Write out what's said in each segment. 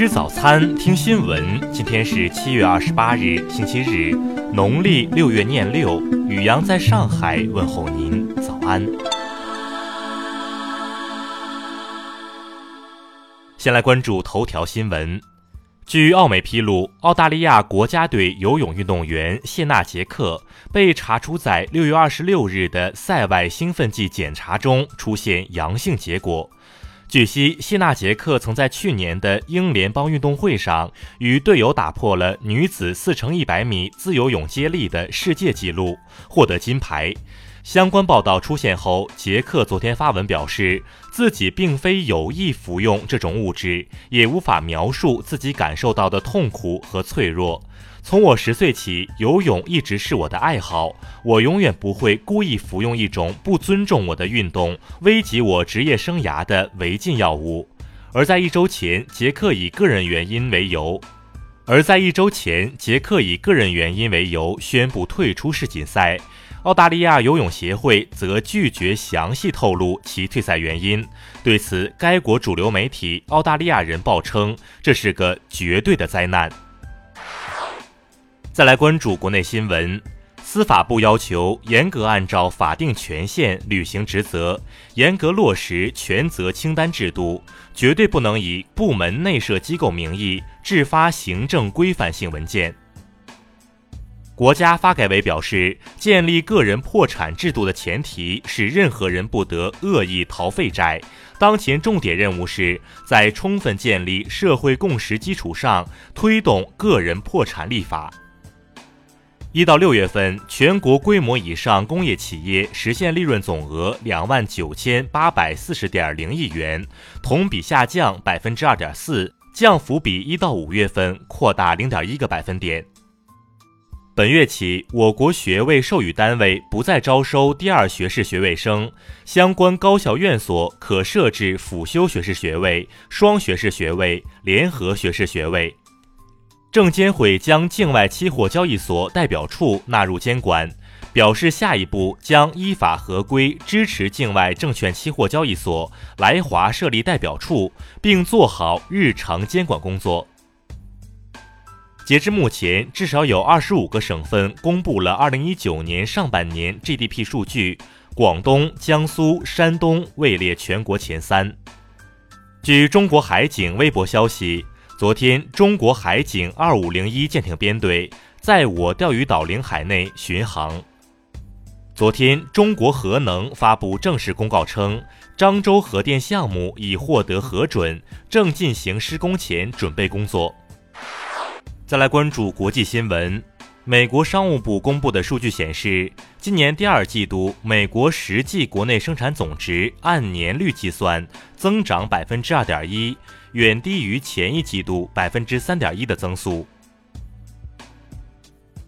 吃早餐，听新闻。今天是七月二十八日，星期日，农历六月廿六。雨阳在上海问候您，早安。先来关注头条新闻。据澳媒披露，澳大利亚国家队游泳运动员谢纳杰克被查出在六月二十六日的赛外兴奋剂检查中出现阳性结果。据悉，谢纳杰克曾在去年的英联邦运动会上与队友打破了女子4乘100米自由泳接力的世界纪录，获得金牌。相关报道出现后，杰克昨天发文表示，自己并非有意服用这种物质，也无法描述自己感受到的痛苦和脆弱。从我十岁起，游泳一直是我的爱好。我永远不会故意服用一种不尊重我的运动、危及我职业生涯的违禁药物。而在一周前，杰克以个人原因为由，而在一周前，杰克以个人原因为由宣布退出世锦赛。澳大利亚游泳协会则拒绝详细透露其退赛原因。对此，该国主流媒体《澳大利亚人报》称，这是个绝对的灾难。再来关注国内新闻，司法部要求严格按照法定权限履行职责，严格落实权责清单制度，绝对不能以部门内设机构名义制发行政规范性文件。国家发改委表示，建立个人破产制度的前提是任何人不得恶意逃废债。当前重点任务是在充分建立社会共识基础上，推动个人破产立法。一到六月份，全国规模以上工业企业实现利润总额两万九千八百四十点零亿元，同比下降百分之二点四，降幅比一到五月份扩大零点一个百分点。本月起，我国学位授予单位不再招收第二学士学位生，相关高校院所可设置辅修学士学位、双学士学位、联合学士学位。证监会将境外期货交易所代表处纳入监管，表示下一步将依法合规支持境外证券期货交易所来华设立代表处，并做好日常监管工作。截至目前，至少有二十五个省份公布了二零一九年上半年 GDP 数据，广东、江苏、山东位列全国前三。据中国海警微博消息。昨天，中国海警二五零一舰艇编队在我钓鱼岛领海内巡航。昨天，中国核能发布正式公告称，漳州核电项目已获得核准，正进行施工前准备工作。再来关注国际新闻，美国商务部公布的数据显示，今年第二季度美国实际国内生产总值按年率计算增长百分之二点一。远低于前一季度百分之三点一的增速。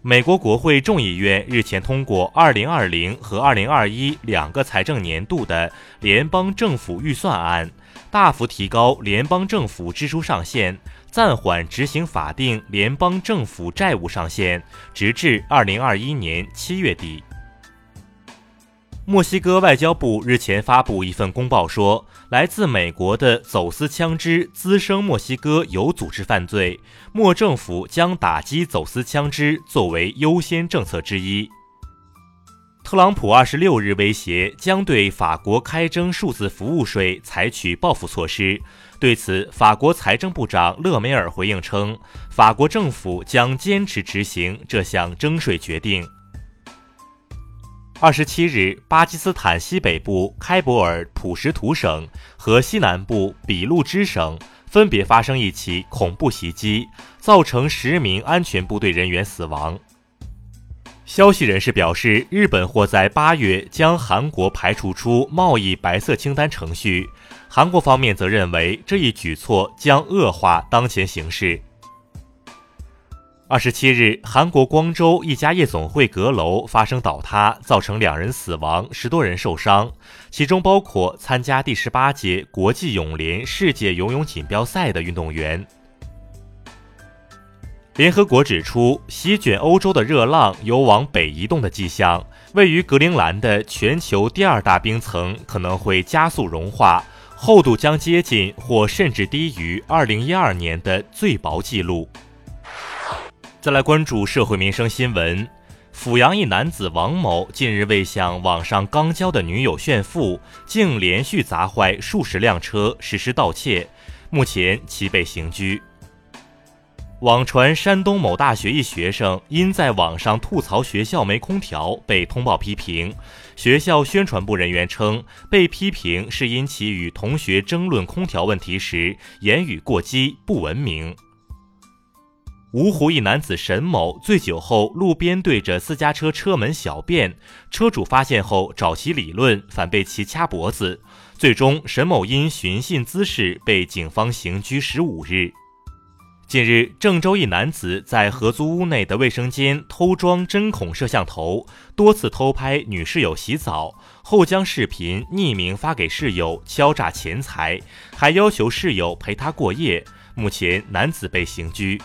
美国国会众议院日前通过二零二零和二零二一两个财政年度的联邦政府预算案，大幅提高联邦政府支出上限，暂缓执行法定联邦政府债务上限，直至二零二一年七月底。墨西哥外交部日前发布一份公报说，来自美国的走私枪支滋生墨西哥有组织犯罪，墨政府将打击走私枪支作为优先政策之一。特朗普二十六日威胁将对法国开征数字服务税，采取报复措施。对此，法国财政部长勒梅尔回应称，法国政府将坚持执行这项征税决定。二十七日，巴基斯坦西北部开伯尔普什图省和西南部俾路支省分别发生一起恐怖袭击，造成十名安全部队人员死亡。消息人士表示，日本或在八月将韩国排除出贸易白色清单程序，韩国方面则认为这一举措将恶化当前形势。二十七日，韩国光州一家夜总会阁楼发生倒塌，造成两人死亡，十多人受伤，其中包括参加第十八届国际泳联世界游泳锦标赛的运动员。联合国指出，席卷欧洲的热浪有往北移动的迹象，位于格陵兰的全球第二大冰层可能会加速融化，厚度将接近或甚至低于2012年的最薄记录。再来关注社会民生新闻，阜阳一男子王某近日为向网上刚交的女友炫富，竟连续砸坏数十辆车实施盗窃，目前其被刑拘。网传山东某大学一学生因在网上吐槽学校没空调被通报批评，学校宣传部人员称被批评是因其与同学争论空调问题时言语过激不文明。芜湖一男子沈某醉酒后路边对着私家车车门小便，车主发现后找其理论，反被其掐脖子，最终沈某因寻衅滋事被警方刑拘十五日。近日，郑州一男子在合租屋内的卫生间偷装针孔摄像头，多次偷拍女室友洗澡，后将视频匿名发给室友敲诈钱财，还要求室友陪他过夜。目前，男子被刑拘。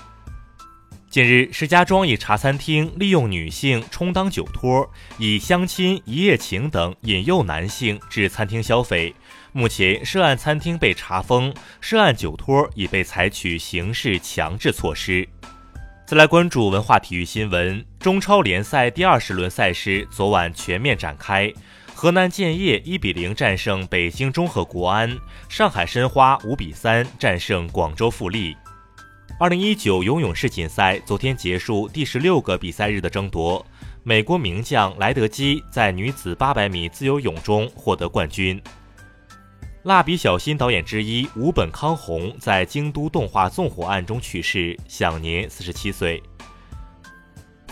近日，石家庄一茶餐厅利用女性充当酒托，以相亲、一夜情等引诱男性至餐厅消费。目前，涉案餐厅被查封，涉案酒托已被采取刑事强制措施。再来关注文化体育新闻：中超联赛第二十轮赛事昨晚全面展开，河南建业一比零战胜北京中赫国安，上海申花五比三战胜广州富力。二零一九游泳世锦赛昨天结束第十六个比赛日的争夺，美国名将莱德基在女子八百米自由泳中获得冠军。蜡笔小新导演之一吴本康弘在京都动画纵火案中去世，享年四十七岁。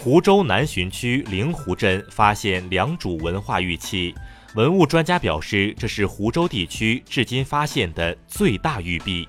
湖州南浔区灵湖镇发现良渚文化玉器，文物专家表示，这是湖州地区至今发现的最大玉璧。